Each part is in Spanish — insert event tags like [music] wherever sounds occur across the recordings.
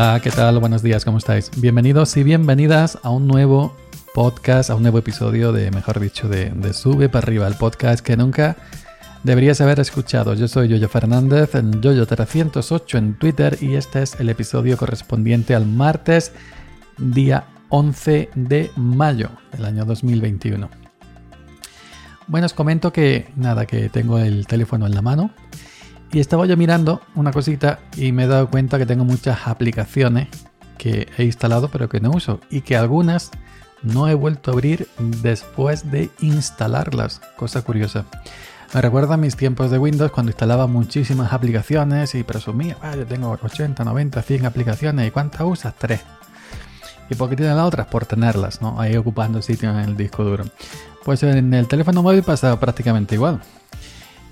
Hola, ¿qué tal? Buenos días, ¿cómo estáis? Bienvenidos y bienvenidas a un nuevo podcast, a un nuevo episodio de, mejor dicho, de, Sube para arriba, el podcast que nunca deberías haber escuchado. Yo soy Yoyo Fernández, en Yoyo308 en Twitter y este es el episodio correspondiente al martes, día 11 de mayo del año 2021. Bueno, os comento que nada, que tengo el teléfono en la mano y estaba yo mirando una cosita y me he dado cuenta que tengo muchas aplicaciones que he instalado pero que no uso y que algunas no he vuelto a abrir después de instalarlas. Cosa curiosa. Me recuerda a mis tiempos de Windows cuando instalaba muchísimas aplicaciones y presumía, ah, yo tengo 80, 90, 100 aplicaciones y ¿cuántas usas? Tres. ¿Y por qué tienen las otras? Por tenerlas, ¿no? Ahí ocupando sitio en el disco duro. Pues en el teléfono móvil pasa prácticamente igual.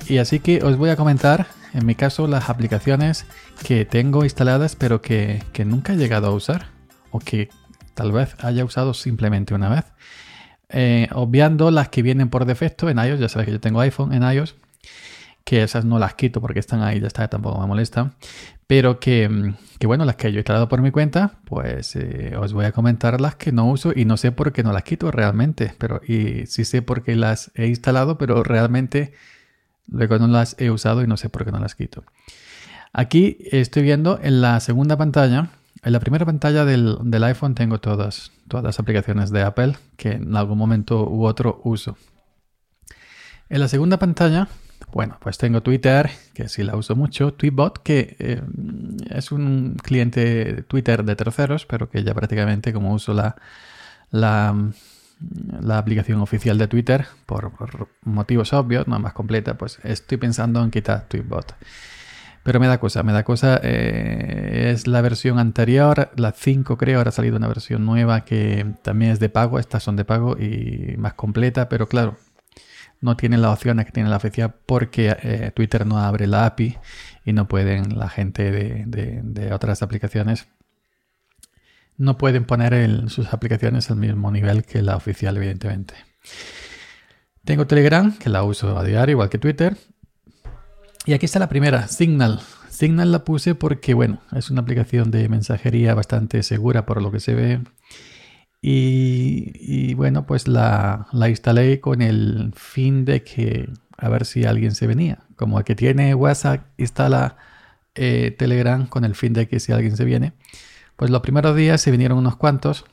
Y así que os voy a comentar, en mi caso, las aplicaciones que tengo instaladas pero que, nunca he llegado a usar o que tal vez haya usado simplemente una vez. Eh, obviando las que vienen por defecto en iOS, ya sabéis que yo tengo iPhone en iOS, que esas no las quito porque están ahí, ya está, tampoco me molesta. Pero que, bueno, las que yo he instalado por mi cuenta, pues eh, os voy a comentar las que no uso y no sé por qué no las quito realmente. Pero y sí sé por qué las he instalado, pero realmente Luego no las he usado y no sé por qué no las quito. Aquí estoy viendo en la segunda pantalla, en la primera pantalla del, iPhone tengo todas, todas las aplicaciones de Apple que en algún momento u otro uso. En la segunda pantalla, bueno, pues tengo Twitter, que sí la uso mucho, Tweetbot, que eh, es un cliente Twitter de terceros, pero que ya prácticamente como uso la, la la aplicación oficial de Twitter por, motivos obvios, no más completa, pues estoy pensando en quitar Tweetbot. Pero me da cosa, me da cosa. Eh, es la versión anterior, la 5 creo, ahora ha salido una versión nueva que también es de pago. Estas son de pago y más completa, pero claro, no tiene las opciones que tiene la oficial porque eh, Twitter no abre la API y no pueden la gente de otras aplicaciones no pueden poner sus aplicaciones al mismo nivel que la oficial, evidentemente. Tengo Telegram, que la uso a diario, igual que Twitter. Y aquí está la primera, Signal. Signal la puse porque, bueno, es una aplicación de mensajería bastante segura por lo que se ve. Y, bueno, pues la, instalé con el fin de que a ver si alguien se venía. Como el que tiene WhatsApp, instala eh, Telegram con el fin de que si alguien se viene. Pues los primeros días se vinieron unos cuantos,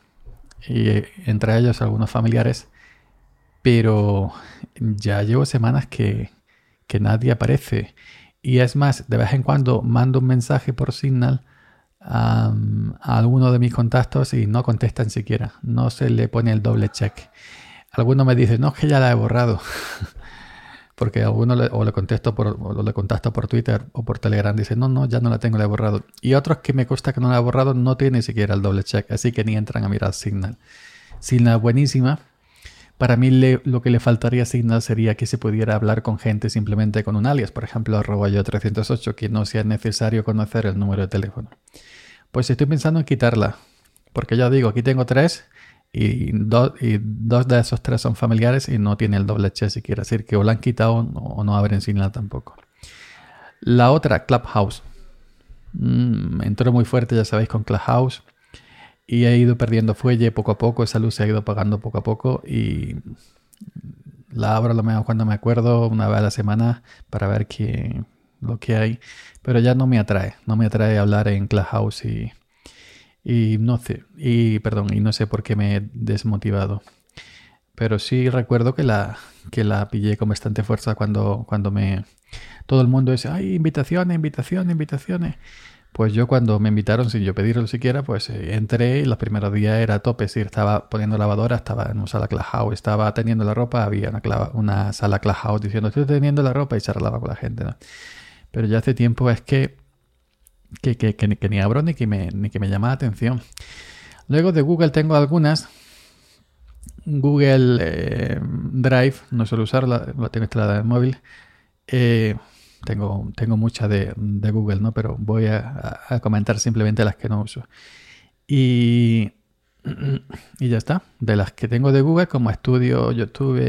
y eh, entre ellos algunos familiares, pero ya llevo semanas que, nadie aparece. Y es más, de vez en cuando mando un mensaje por Signal a, a, alguno de mis contactos y no contestan siquiera. No se le pone el doble check. Alguno me dice, no, es que ya la he borrado. [laughs] porque a uno le, o le contesto por, le contacto por Twitter o por Telegram, dice, no, no, ya no la tengo, la he borrado. Y otros que me consta que no la he borrado no tiene ni siquiera el doble check, así que ni entran a mirar Signal. Signal buenísima. Para mí lo que le faltaría a Signal sería que se pudiera hablar con gente simplemente con un alias, por ejemplo, arroba yo 308, que no sea necesario conocer el número de teléfono. Pues estoy pensando en quitarla, porque ya digo, aquí tengo tres y, y, dos de esos tres son familiares y no tiene el doble check si quiere decir que o la han quitado o no abren Signal tampoco. La otra, Clubhouse. Mm, entró muy fuerte, ya sabéis, con Clubhouse. Y he ido perdiendo fuelle poco a poco, esa luz se ha ido apagando poco a poco. Y la abro lo mejor cuando me acuerdo una vez a la semana para ver qué, lo que hay, pero ya no me atrae, no me atrae hablar en Clubhouse y y no sé, y perdón, y no sé por qué me he desmotivado. Pero sí recuerdo que la, que la pillé con bastante fuerza cuando, cuando me... Todo el mundo dice, ay, invitaciones, invitaciones, invitaciones. Pues yo cuando me invitaron sin yo pedirlo siquiera, pues eh, entré y los primeros días era a tope. Si estaba poniendo lavadora, estaba en una sala Clubhouse, estaba teniendo la ropa, había una, una sala Clubhouse diciendo, estoy teniendo la ropa y charlaba con la gente. Pero ya hace tiempo es que que, ni abro ni que, me, ni que me llama la atención. Luego de Google tengo algunas. Google eh, Drive, no suelo usarla, la tengo instalada en móvil. Eh, tengo, tengo muchas de, Google, ¿no? Pero voy a, comentar simplemente las que no uso. Y, [clears throat] y ya está. De las que tengo de Google, como Estudio, YouTube,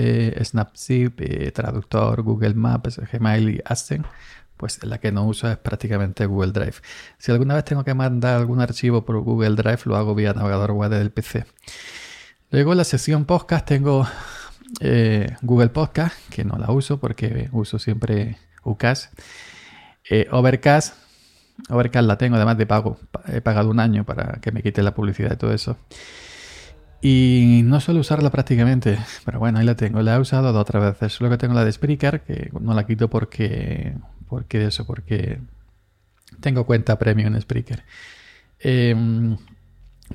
Snapseed, eh, Traductor, Google Maps, Gmail y AdSense, pues la que no uso es prácticamente Google Drive. Si alguna vez tengo que mandar algún archivo por Google Drive, lo hago vía navegador web del PC. Luego la sesión podcast tengo eh, Google Podcast, que no la uso porque uso siempre UCAS. Eh, Overcast, Overcast la tengo además de pago. He pagado un año para que me quite la publicidad y todo eso. Y no suelo usarla prácticamente, pero bueno, ahí la tengo. La he usado dos otras veces. Luego tengo la de Spreaker, que no la quito porque, porque eso, porque tengo cuenta premium en Spreaker. Eh,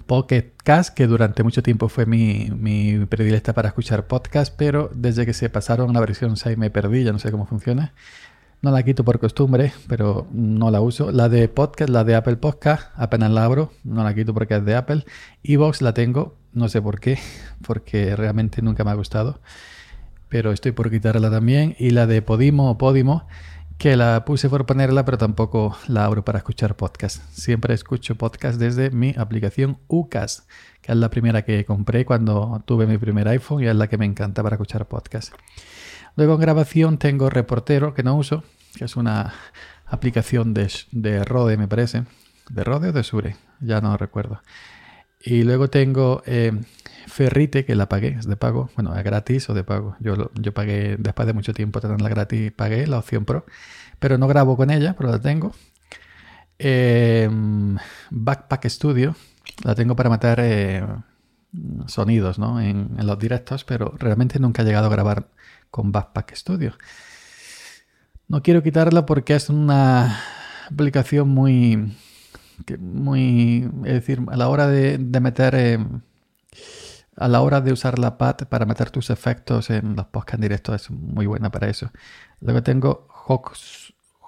Pocket Cast, que durante mucho tiempo fue mi, mi predilecta para escuchar podcast, pero desde que se pasaron a la versión 6 me perdí, ya no sé cómo funciona. No la quito por costumbre, pero no la uso. La de podcast, la de Apple Podcast, apenas la abro, no la quito porque es de Apple. Evox la tengo, no sé por qué, [laughs] porque realmente nunca me ha gustado, pero estoy por quitarla también. Y la de Podimo o Podimo, que la puse por ponerla, pero tampoco la abro para escuchar podcast. Siempre escucho podcast desde mi aplicación UCAS, que es la primera que compré cuando tuve mi primer iPhone y es la que me encanta para escuchar podcast. Luego en grabación tengo Reportero, que no uso, que es una aplicación de, de Rode, me parece. ¿De Rode o de Sure? Ya no recuerdo. Y luego tengo eh, Ferrite, que la pagué, es de pago. Bueno, es gratis o de pago. Yo, yo pagué, después de mucho tiempo tenerla gratis, pagué la opción Pro. Pero no grabo con ella, pero la tengo. Eh, Backpack Studio, la tengo para meter eh, sonidos ¿no? en, en, los directos, pero realmente nunca he llegado a grabar con Backpack Studio. No quiero quitarla porque es una aplicación muy... muy es decir, a la hora de, de meter... Eh, a la hora de usar la pad para meter tus efectos en los podcasts en directo es muy buena para eso. Luego tengo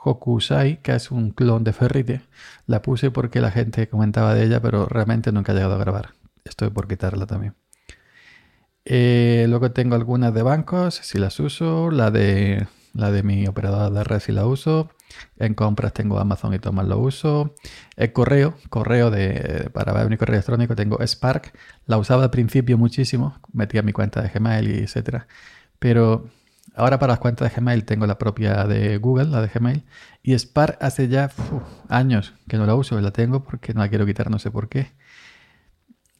Hokusai, que es un clon de Ferrite. La puse porque la gente comentaba de ella, pero realmente nunca he llegado a grabar. Estoy por quitarla también. Eh, luego tengo algunas de bancos, si las uso. La de, la de mi operadora de red, si la uso. En compras tengo Amazon y Thomas lo uso. El correo, correo de, para ver mi correo electrónico tengo Spark. La usaba al principio muchísimo, metía mi cuenta de Gmail y etcétera. Pero ahora para las cuentas de Gmail tengo la propia de Google, la de Gmail. Y Spark hace ya años que no la uso, la tengo porque no la quiero quitar, no sé por qué.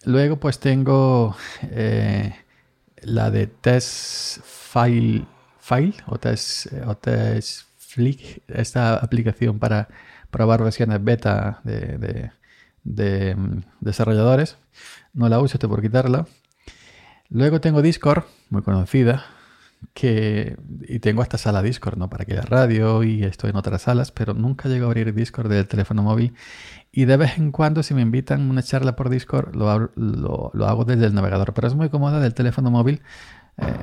Luego pues tengo eh, la de Test File, File o Test, o test Esta aplicación para probar versiones beta de, mm, desarrolladores. No la uso, estoy por quitarla. Luego tengo Discord, muy conocida, que y tengo esta sala Discord, ¿no? Para que haya radio y estoy en otras salas, pero nunca llego a abrir Discord del teléfono móvil. Y de vez en cuando, si me invitan a una charla por Discord, lo, lo, lo hago desde el navegador. Pero es muy cómoda del teléfono móvil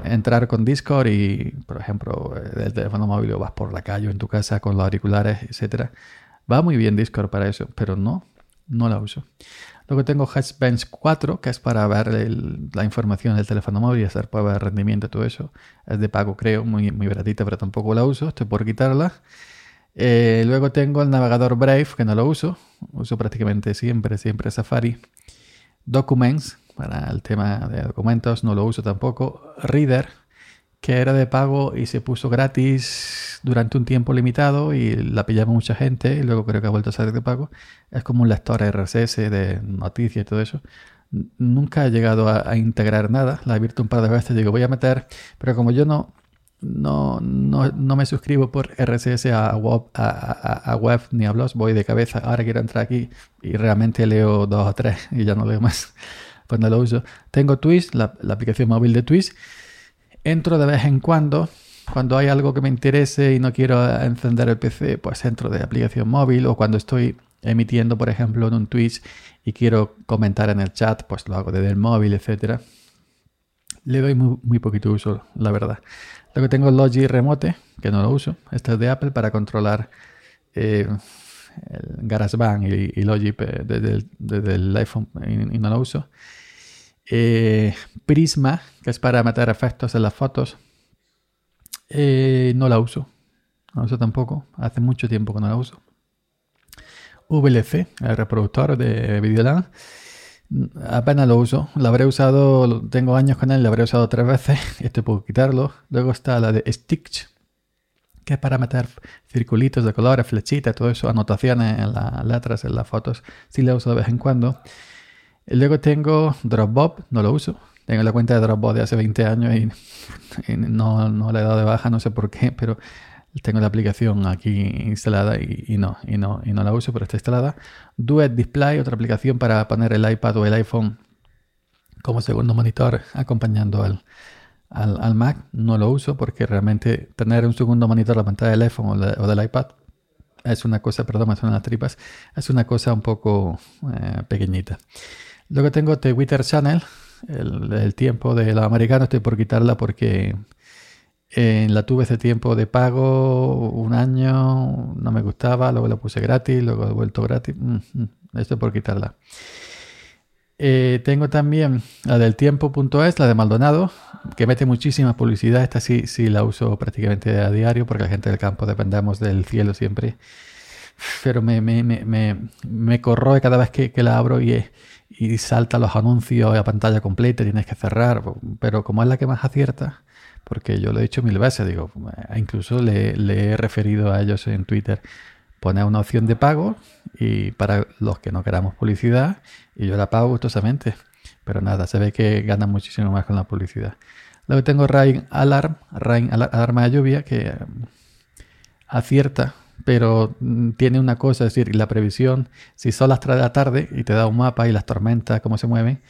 entrar con Discord y, por ejemplo, eh, del teléfono móvil o vas por la calle o en tu casa con los auriculares, etcétera. Va muy bien Discord para eso, pero no, no la uso. Luego tengo HashBench 4, que es para ver la información del teléfono móvil y hacer pruebas de rendimiento todo eso. Es de pago, creo, muy, muy baratita, pero tampoco la uso. Estoy por quitarla. Eh, luego tengo el navegador Brave, que no lo uso. Uso prácticamente siempre, siempre Safari. Documents, para el tema de documentos, no lo uso tampoco. Reader, que era de pago y se puso gratis durante un tiempo limitado y la pillaba mucha gente y luego creo que ha vuelto a ser de pago. Es como un lector RSS de noticias y todo eso. Nunca he llegado a, a, integrar nada. La he abierto un par de veces digo, voy a meter, pero como yo no, no, no, no me suscribo por RSS a web, a, a, a, web ni a blogs, voy de cabeza. Ahora quiero entrar aquí y realmente leo dos o tres y ya no leo más no lo uso. Tengo Twitch, la, aplicación móvil de Twitch. Entro de vez en cuando. Cuando hay algo que me interese y no quiero encender el PC, pues entro de aplicación móvil. O cuando estoy emitiendo, por ejemplo, en un Twitch y quiero comentar en el chat, pues lo hago desde el móvil, etc. Le doy muy, poquito uso, la verdad. Luego tengo Logi Remote, que no lo uso. Este es de Apple para controlar eh, el GarageBand y, y Logic desde el, iPhone y, no lo uso. Eh, Prisma, que es para meter efectos en las fotos, eh, no la uso. No la uso tampoco. Hace mucho tiempo que no la uso. VLC, el reproductor de Videoland, apenas lo uso. Lo habré usado, tengo años con él, lo habré usado tres veces. [laughs] Este puedo quitarlo. Luego está la de Stitch, que es para meter circulitos de colores, flechitas, todo eso, anotaciones en las letras, en las fotos, sí lo uso de vez en cuando. Luego tengo Dropbox, no lo uso. Tengo la cuenta de Dropbox de hace 20 años [laughs] y, no, no la he dado de baja, no sé por qué, pero tengo la aplicación aquí instalada y, no, y, no, y no la uso, pero está instalada. Duet Display, otra aplicación para poner el iPad o el iPhone como segundo monitor acompañando al, al, Mac. No lo uso porque realmente tener un segundo monitor la pantalla del iPhone o, del iPad es una cosa, perdón, me suenan las tripas, es una cosa un poco eh, pequeñita. Luego tengo Twitter Channel, el, tiempo de la americana, estoy por quitarla porque eh, la tuve ese tiempo de pago, un año, no me gustaba, luego la puse gratis, luego he vuelto gratis, mm, mm, estoy por quitarla. Eh, tengo también la del tiempo.es, la de Maldonado, que mete muchísima publicidad. Esta sí, sí la uso prácticamente a diario porque la gente del campo dependemos del cielo siempre. Pero me, me, me, me corroe cada vez que, la abro y, y salta los anuncios a pantalla completa, tienes que cerrar. Pero como es la que más acierta, porque yo lo he dicho mil veces, digo, incluso le, he referido a ellos en Twitter poner una opción de pago y para los que no queramos publicidad y yo la pago gustosamente. Pero nada, se ve que gana muchísimo más con la publicidad. Luego tengo Rain Alarm, Rain Alarma de lluvia, que mm, acierta, pero mm, tiene una cosa, es decir, la previsión, si son las 3 de la tarde y te da un mapa y las tormentas, cómo se mueven,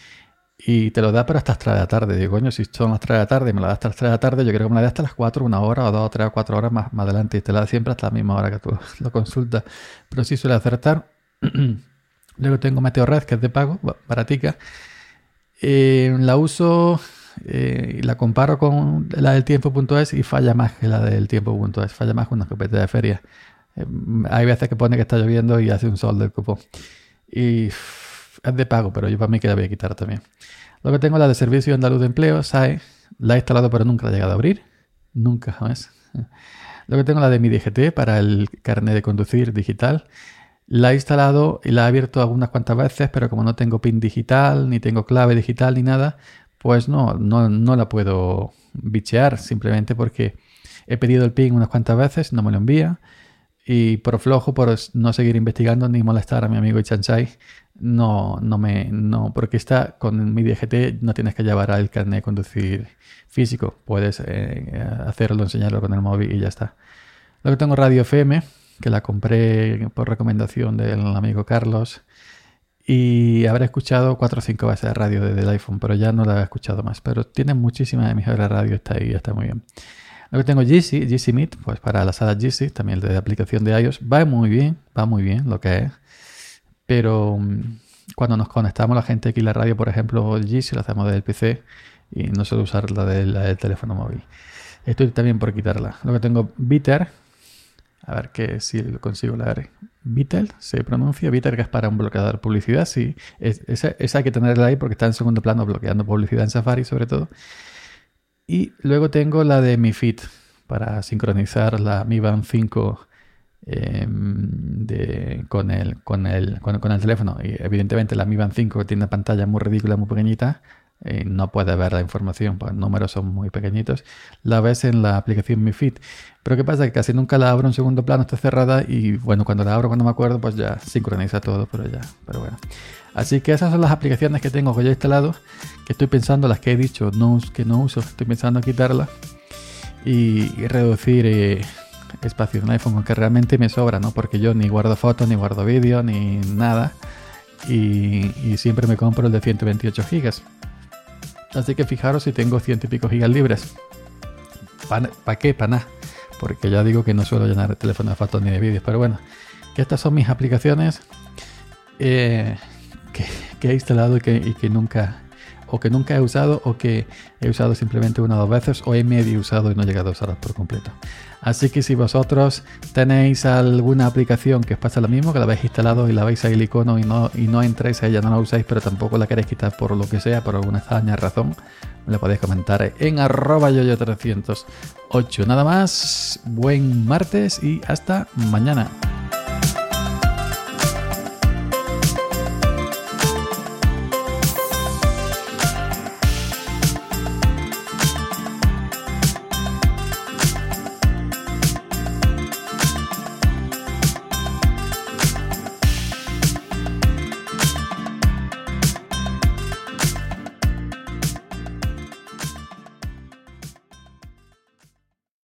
y te lo da pero hasta las 3 de la tarde. Digo, coño, si son las 3 de la tarde y me la da hasta las 3 de la tarde, yo creo que me la da hasta las 4, una hora o 2 3 o 4 horas más, más adelante. Y te la da siempre hasta la misma hora que tú [laughs] lo consultas. Pero sí suele acertar. [clears throat] Luego tengo Meteorred, que es de pago, baratica. Eh, la uso eh, y la comparo con la del tiempo.es y falla más que la del tiempo.es. Falla más que una escopeta de feria. Eh, hay veces que pone que está lloviendo y hace un sol del cupo. Y es de pago, pero yo para mí que la voy a quitar también. Luego tengo la de Servicio Andaluz de Empleo, SAE. La he instalado pero nunca la he llegado a abrir. Nunca, jamás. Luego tengo la de mi DGT para el carnet de conducir digital. La he instalado y la he abierto algunas cuantas veces, pero como no tengo PIN digital, ni tengo clave digital, ni nada, pues no, no, no la puedo bichear simplemente porque he pedido el PIN unas cuantas veces, no me lo envía. Y por flojo, por no seguir investigando ni molestar a mi amigo Chanchay, no, no me, no, porque está con mi DGT, no tienes que llevar al carnet de conducir físico, puedes eh, hacerlo, enseñarlo con el móvil y ya está. Luego tengo Radio FM, que la compré por recomendación del amigo Carlos y habré escuchado cuatro o cinco veces de radio desde el iPhone, pero ya no la he escuchado más. Pero tiene muchísimas emisoras de radio, está ahí, está muy bien. Luego tengo GC, GC Meet, pues para la sala GC, también de aplicación de iOS. Va muy bien, va muy bien lo que es. Pero mm, cuando nos conectamos la gente aquí en la radio, por ejemplo, si lo hacemos desde el PC y no suelo usar la, del teléfono móvil. Estoy también por quitarla. Luego tengo Bitter. A ver que si consigo leer. Bitter se pronuncia. Bitter que es para un bloqueador de publicidad. Sí, esa, hay que tenerla ahí porque está en segundo plano bloqueando publicidad en Safari sobre todo. Y luego tengo la de Mi Fit para sincronizar la Mi Band 5 Em, con, el, con, el, con, el teléfono. Y evidentemente la Mi Band 5 tiene una pantalla muy ridícula, muy pequeñita. Y no puede ver la información, los números son muy pequeñitos. La ves en la aplicación Mi Fit. Pero ¿qué pasa? Que casi nunca la abro en segundo plano, está cerrada. Y bueno, cuando la abro, cuando me acuerdo, pues ya sincroniza todo, pero ya. Pero bueno. Así que esas son las aplicaciones que tengo que ya instalado. Que estoy pensando, las que he dicho no, que no uso, estoy pensando quitarlas. Y, reducir. Eh, espacio en iPhone, aunque realmente me sobra, ¿no? Porque yo ni guardo fotos, ni guardo vídeo, ni nada. Y, siempre me compro el de 128 gigas. Así que fijaros si tengo ciento y pico gigas libres. ¿Para qué? Para nada. Porque ya digo que no suelo llenar el teléfono de fotos ni de vídeos. Pero bueno, que estas son mis aplicaciones eh, que, he instalado y que, y que nunca o que nunca he usado o que he usado simplemente una o dos veces o he medio usado y no he llegado a usarlas por completo. Así que si vosotros tenéis alguna aplicación que os pasa lo mismo, que la habéis instalado y la veis ahí el icono y no, y no entráis a ella, no la usáis, pero tampoco la queréis quitar por lo que sea, por alguna extraña razón, me lo podéis comentar en arroba yoyo308. Nada más, buen martes y hasta mañana.